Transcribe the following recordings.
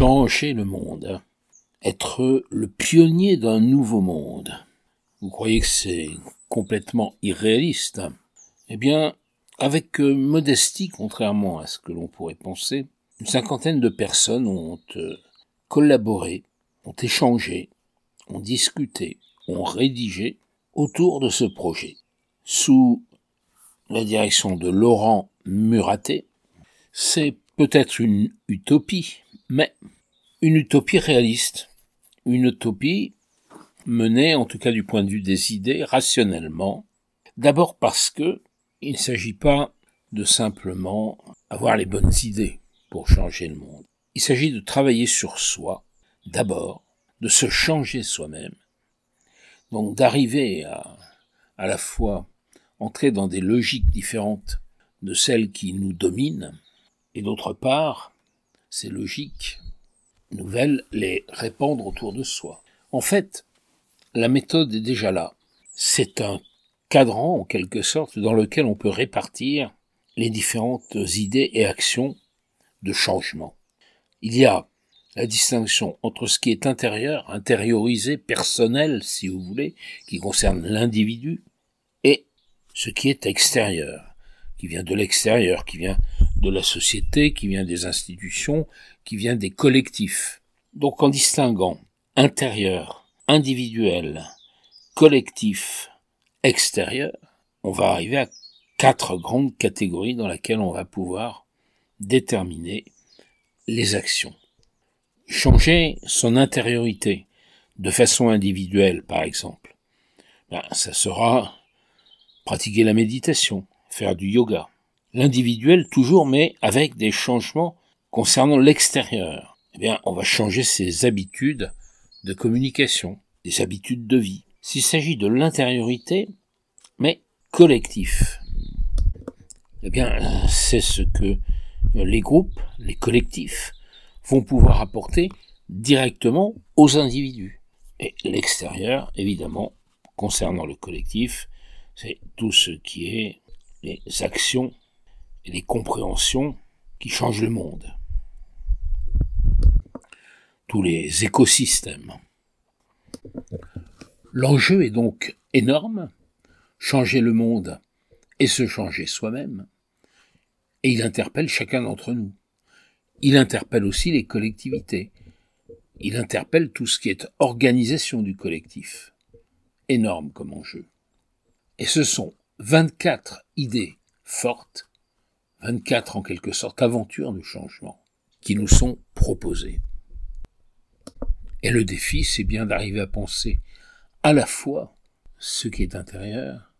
changer le monde, être le pionnier d'un nouveau monde. Vous croyez que c'est complètement irréaliste? Eh bien, avec euh, modestie, contrairement à ce que l'on pourrait penser, une cinquantaine de personnes ont euh, collaboré, ont échangé, ont discuté, ont rédigé autour de ce projet, sous la direction de Laurent Muraté. C'est peut-être une utopie, mais une utopie réaliste, une utopie menée, en tout cas du point de vue des idées, rationnellement, d'abord parce que il ne s'agit pas de simplement avoir les bonnes idées pour changer le monde. Il s'agit de travailler sur soi, d'abord, de se changer soi-même, donc d'arriver à à la fois entrer dans des logiques différentes de celles qui nous dominent, et d'autre part, ces logiques nouvelles les répandre autour de soi. En fait, la méthode est déjà là. C'est un cadran, en quelque sorte, dans lequel on peut répartir les différentes idées et actions de changement. Il y a la distinction entre ce qui est intérieur, intériorisé, personnel, si vous voulez, qui concerne l'individu, et ce qui est extérieur, qui vient de l'extérieur, qui vient de la société, qui vient des institutions, qui vient des collectifs. Donc en distinguant intérieur, individuel, collectif, extérieur, on va arriver à quatre grandes catégories dans lesquelles on va pouvoir déterminer les actions. Changer son intériorité de façon individuelle, par exemple. Ben, ça sera pratiquer la méditation, faire du yoga. L'individuel toujours, mais avec des changements concernant l'extérieur. Eh bien, on va changer ses habitudes de communication, des habitudes de vie. S'il s'agit de l'intériorité, mais collectif. Eh bien, c'est ce que les groupes, les collectifs, vont pouvoir apporter directement aux individus. Et l'extérieur, évidemment, concernant le collectif, c'est tout ce qui est les actions et les compréhensions qui changent le monde. Tous les écosystèmes. L'enjeu est donc énorme, changer le monde et se changer soi-même, et il interpelle chacun d'entre nous. Il interpelle aussi les collectivités. Il interpelle tout ce qui est organisation du collectif. Énorme comme enjeu. Et ce sont 24 idées fortes, 24 en quelque sorte aventures de changement qui nous sont proposées. Et le défi, c'est bien d'arriver à penser à la fois ce qui est intérieur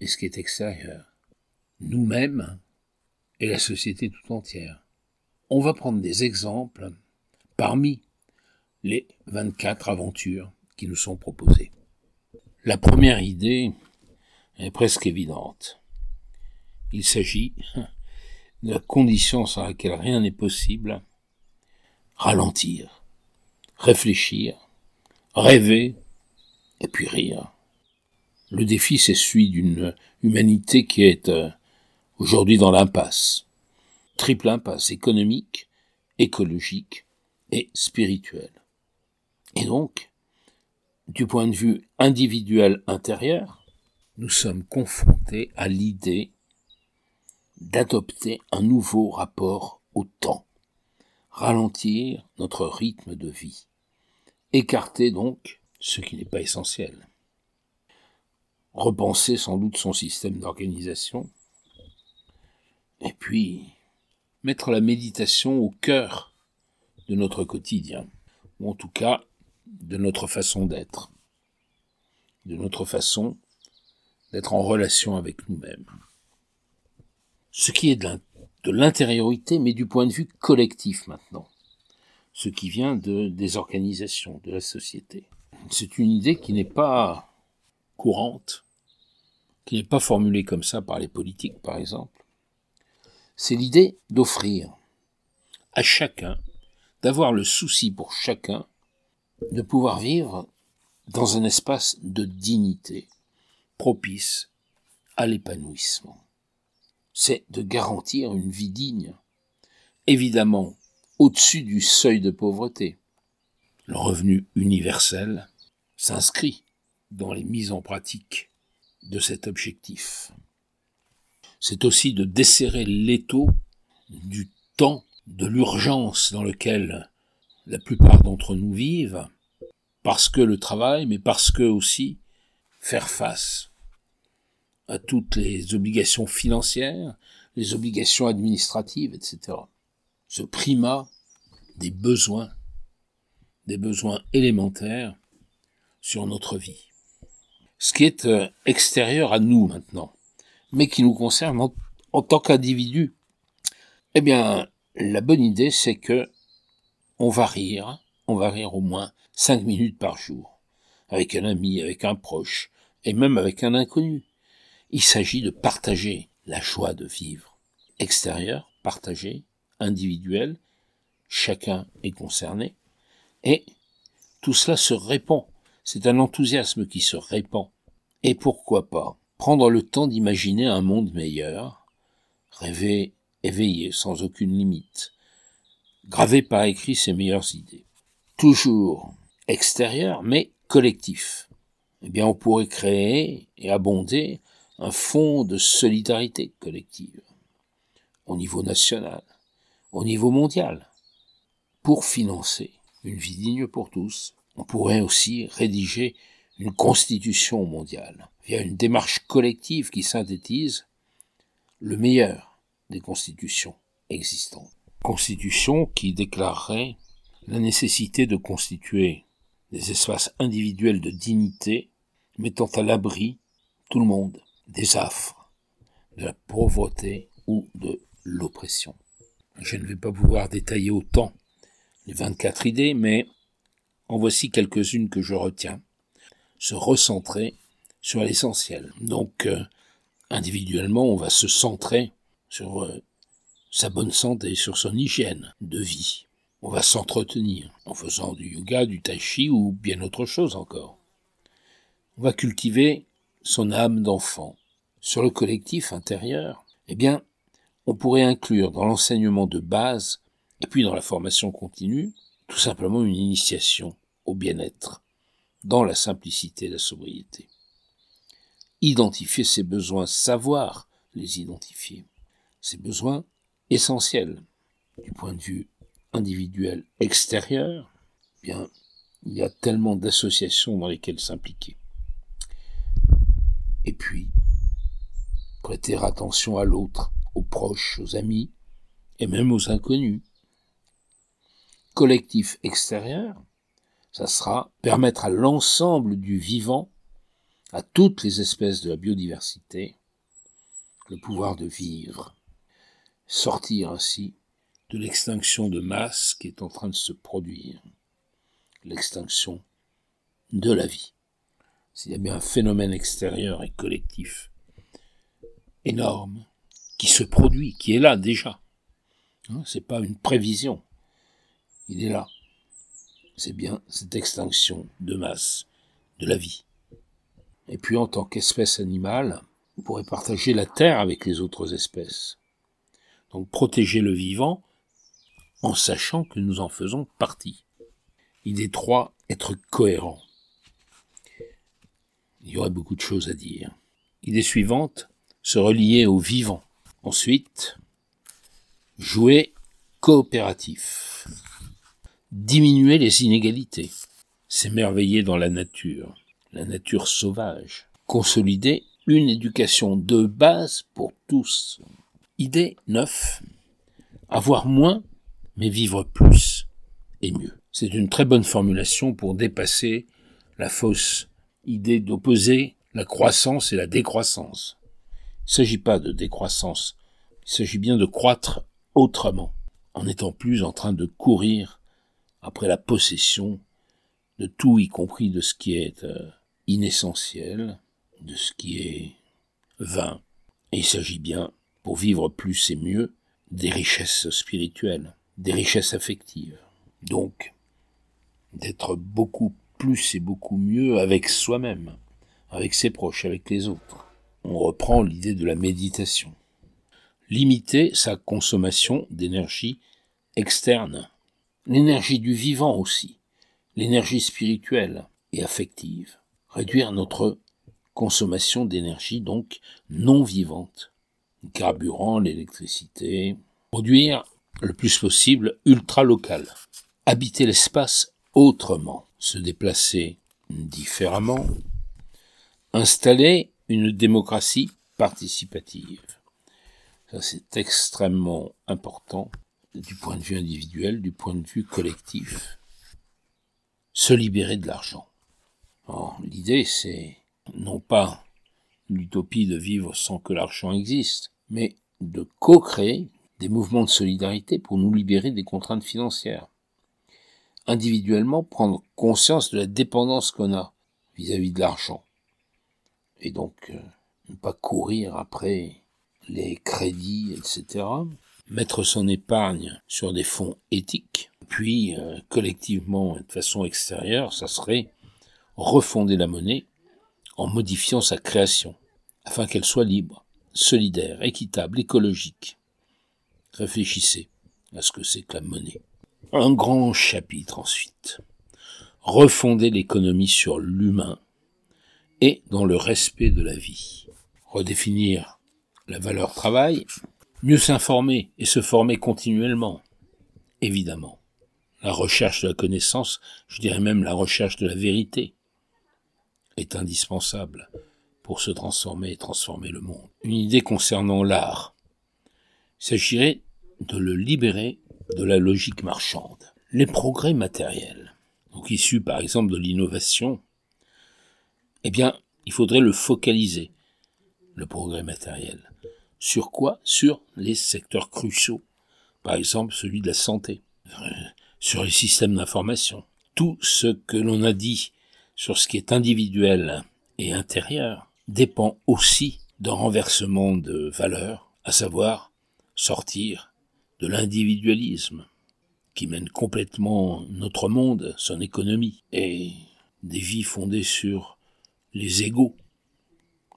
et ce qui est extérieur, nous-mêmes et la société tout entière. On va prendre des exemples parmi les 24 aventures qui nous sont proposées. La première idée, est presque évidente. Il s'agit la condition sans laquelle rien n'est possible, ralentir, réfléchir, rêver, et puis rire. Le défi, c'est celui d'une humanité qui est euh, aujourd'hui dans l'impasse. Triple impasse économique, écologique et spirituelle. Et donc, du point de vue individuel intérieur, nous sommes confrontés à l'idée d'adopter un nouveau rapport au temps, ralentir notre rythme de vie, écarter donc ce qui n'est pas essentiel, repenser sans doute son système d'organisation, et puis mettre la méditation au cœur de notre quotidien, ou en tout cas de notre façon d'être, de notre façon d'être en relation avec nous-mêmes. Ce qui est de l'intériorité, mais du point de vue collectif maintenant. Ce qui vient de, des organisations, de la société. C'est une idée qui n'est pas courante, qui n'est pas formulée comme ça par les politiques, par exemple. C'est l'idée d'offrir à chacun, d'avoir le souci pour chacun de pouvoir vivre dans un espace de dignité, propice à l'épanouissement. C'est de garantir une vie digne. Évidemment, au-dessus du seuil de pauvreté. Le revenu universel s'inscrit dans les mises en pratique de cet objectif. C'est aussi de desserrer l'étau du temps de l'urgence dans lequel la plupart d'entre nous vivent, parce que le travail, mais parce que aussi faire face à toutes les obligations financières, les obligations administratives, etc. Ce primat des besoins, des besoins élémentaires sur notre vie. Ce qui est euh, extérieur à nous maintenant, mais qui nous concerne en, tant qu'individu. Eh bien, la bonne idée, c'est que on va rire, on va rire au moins cinq minutes par jour, avec un ami, avec un proche, et même avec un inconnu. Il s'agit de partager la joie de vivre. Extérieur, partagé, individuel, chacun est concerné, et tout cela se répand. C'est un enthousiasme qui se répand. Et pourquoi pas prendre le temps d'imaginer un monde meilleur, rêver éveillé sans aucune limite, graver par écrit ses meilleures idées. Toujours extérieur, mais collectif. Eh bien, on pourrait créer et abonder un fonds de solidarité collective au niveau national, au niveau mondial, pour financer une vie digne pour tous. On pourrait aussi rédiger une constitution mondiale via une démarche collective qui synthétise le meilleur des constitutions existantes. Constitution qui déclarerait la nécessité de constituer des espaces individuels de dignité mettant à l'abri tout le monde des affres, de la pauvreté ou de l'oppression. Je ne vais pas pouvoir détailler autant les 24 idées, mais en voici quelques-unes que je retiens. Se recentrer sur l'essentiel. Donc, euh, individuellement, on va se centrer sur euh, sa bonne santé, sur son hygiène de vie. On va s'entretenir en faisant du yoga, du tai ou bien autre chose encore. On va cultiver son âme d'enfant. Sur le collectif intérieur, eh bien, on pourrait inclure dans l'enseignement de base et puis dans la formation continue, tout simplement une initiation au bien-être, dans la simplicité et la sobriété. Identifier ses besoins, savoir les identifier. Ces besoins essentiels du point de vue individuel extérieur, eh bien, il y a tellement d'associations dans lesquelles s'impliquer. Et puis, prêter attention à l'autre, aux proches, aux amis, et même aux inconnus. Collectif extérieur, ça sera permettre à l'ensemble du vivant, à toutes les espèces de la biodiversité, le pouvoir de vivre, sortir ainsi de l'extinction de masse qui est en train de se produire, l'extinction de la vie. S'il y a bien un phénomène extérieur et collectif énorme qui se produit, qui est là déjà. Hein, c'est pas une prévision. Il est là. C'est bien cette extinction de masse de la vie. Et puis en tant qu'espèce animale, on pourrait partager la terre avec les autres espèces. Donc protéger le vivant en sachant que nous en faisons partie. Idée 3, être cohérent. Il y aurait beaucoup de choses à dire. Idée suivante, se relier au vivant. Ensuite, jouer coopératif. Diminuer les inégalités. S'émerveiller dans la nature, la nature sauvage. Consolider une éducation de base pour tous. Idée 9. Avoir moins, mais vivre plus et mieux. C'est une très bonne formulation pour dépasser la fausse idée d'opposer la croissance et la décroissance. Il ne s'agit pas de décroissance, il s'agit bien de croître autrement, en n'étant plus en train de courir après la possession de tout, y compris de ce qui est euh, inessentiel, de ce qui est vain. Il s'agit bien pour vivre plus et mieux des richesses spirituelles, des richesses affectives. Donc, d'être beaucoup plus et beaucoup mieux avec soi-même, avec ses proches, avec les autres. On reprend l'idée de la méditation. Limiter sa consommation d'énergie externe. l'énergie du vivant aussi, l'énergie spirituelle et affective, réduire notre consommation d'énergie donc non vivante, carburant, l'électricité, produire le plus possible ultra local, habiter l'espace autrement, se déplacer différemment, installer une démocratie participative. Ça, c'est extrêmement important du point de vue individuel, du point de vue collectif. Se libérer de l'argent. L'idée, c'est non pas l'utopie de vivre sans que l'argent existe, mais de co-créer des mouvements de solidarité pour nous libérer des contraintes financières. Individuellement, prendre conscience de la dépendance qu'on a vis-à-vis de l'argent. Et donc, euh, ne pas courir après les crédits, etc. Mettre son épargne sur des fonds éthiques. Puis, euh, collectivement, de façon extérieure, ça serait refonder la monnaie en modifiant sa création, afin qu'elle soit libre, solidaire, équitable, écologique. Réfléchissez à ce que c'est que la monnaie. Un grand chapitre ensuite. Refonder l'économie sur l'humain et dans le respect de la vie. Redéfinir la valeur travail, mieux s'informer et se former continuellement, évidemment. La recherche de la connaissance, je dirais même la recherche de la vérité, est indispensable pour se transformer et transformer le monde. Une idée concernant l'art. Il s'agirait de le libérer de la logique marchande. Les progrès matériels, donc issus par exemple de l'innovation, eh bien, il faudrait le focaliser, le progrès matériel. Sur quoi? Sur les secteurs cruciaux, par exemple celui de la santé, sur les systèmes d'information. Tout ce que l'on a dit sur ce qui est individuel et intérieur dépend aussi d'un renversement de valeurs, à savoir sortir de l'individualisme qui mène complètement notre monde, son économie, et des vies fondées sur les égaux,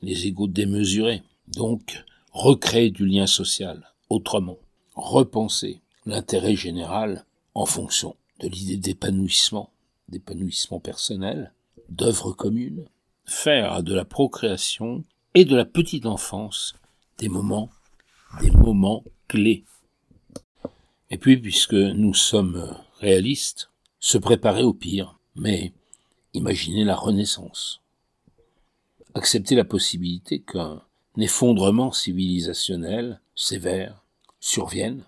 les égaux démesurés. Donc, recréer du lien social autrement, repenser l'intérêt général en fonction de l'idée d'épanouissement, d'épanouissement personnel, d'œuvres communes, faire de la procréation et de la petite enfance des moments, des moments clés. Et puis, puisque nous sommes réalistes, se préparer au pire, mais imaginer la renaissance. Accepter la possibilité qu'un effondrement civilisationnel sévère survienne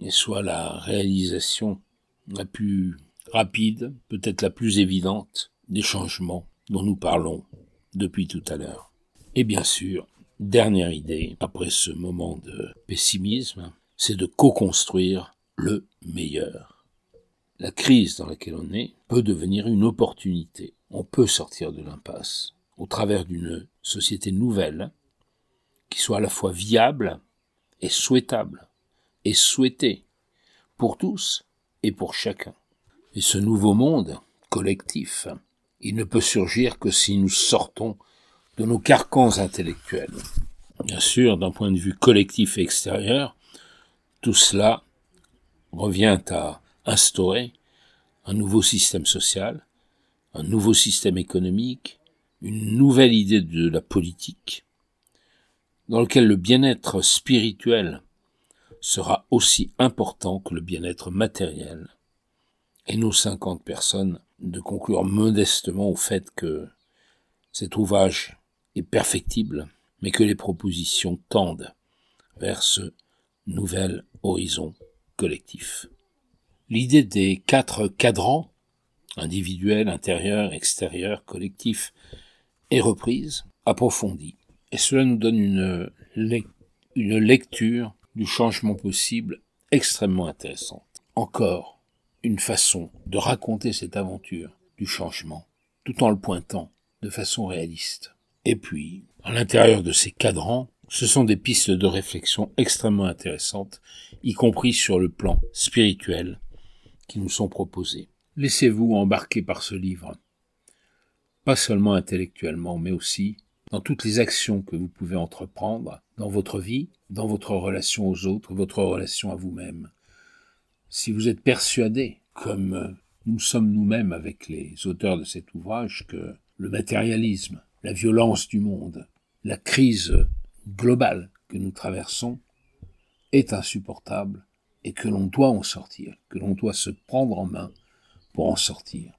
et soit la réalisation la plus rapide, peut-être la plus évidente des changements dont nous parlons depuis tout à l'heure. Et bien sûr, dernière idée, après ce moment de pessimisme, c'est de co-construire le meilleur. La crise dans laquelle on est peut devenir une opportunité. On peut sortir de l'impasse au travers d'une société nouvelle qui soit à la fois viable et souhaitable et souhaitée pour tous et pour chacun. Et ce nouveau monde collectif il ne peut surgir que si nous sortons de nos carcans intellectuels. Bien sûr, d'un point de vue collectif et extérieur, tout cela revient à instaurer un nouveau système social, un nouveau système économique, une nouvelle idée de la politique, dans lequel le bien-être spirituel sera aussi important que le bien-être matériel, et nos cinquante personnes de conclure modestement au fait que cet ouvrage est perfectible, mais que les propositions tendent vers ce nouvel horizon collectif. L'idée des quatre cadrans, individuel, intérieur, extérieur, collectif, est reprise, approfondie, et cela nous donne une, une lecture du changement possible extrêmement intéressante. Encore, une façon de raconter cette aventure du changement, tout en le pointant de façon réaliste. Et puis, à l'intérieur de ces cadrans, ce sont des pistes de réflexion extrêmement intéressantes, y compris sur le plan spirituel, qui nous sont proposées. Laissez-vous embarquer par ce livre, pas seulement intellectuellement, mais aussi dans toutes les actions que vous pouvez entreprendre dans votre vie, dans votre relation aux autres, votre relation à vous-même si vous êtes persuadé comme nous sommes nous-mêmes avec les auteurs de cet ouvrage, que le matérialisme, la violence du monde, la crise globale que nous traversons est insupportable et que l'on doit en sortir, que l'on doit se prendre en main pour en sortir.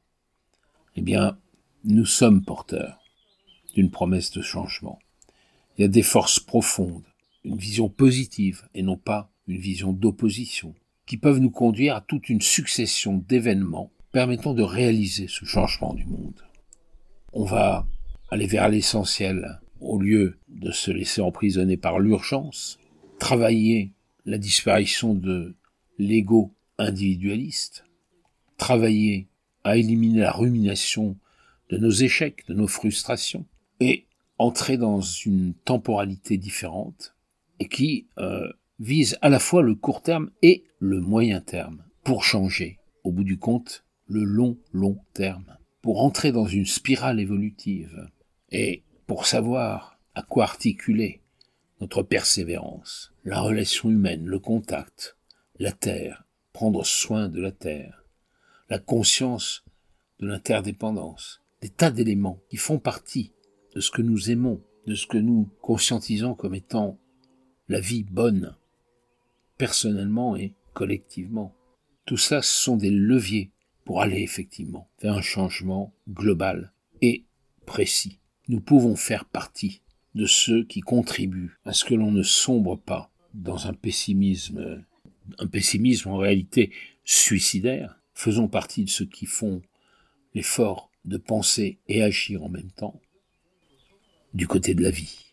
Eh bien, nous sommes porteurs d'une promesse de changement. Il y a des forces profondes, une vision positive et non pas une vision d'opposition, qui peuvent nous conduire à toute une succession d'événements permettant de réaliser ce changement du monde. On va aller vers l'essentiel au lieu de se laisser emprisonner par l'urgence, travailler la disparition de l'ego individualiste, travailler à éliminer la rumination de nos échecs, de nos frustrations, et entrer dans une temporalité différente et qui euh, vise à la fois le court terme et le moyen terme pour changer, au bout du compte, le long, long terme, pour entrer dans une spirale évolutive et pour savoir à quoi articuler notre persévérance, la relation humaine, le contact, la terre, prendre soin de la terre, la conscience de l'interdépendance, des tas d'éléments qui font partie de ce que nous aimons, de ce que nous conscientisons comme étant la vie bonne, personnellement et collectivement. Tout ça, ce sont des leviers pour aller effectivement vers un changement global et précis. Nous pouvons faire partie de ceux qui contribuent à ce que l'on ne sombre pas dans un pessimisme, un pessimisme en réalité suicidaire. Faisons partie de ceux qui font l'effort de penser et agir en même temps du côté de la vie.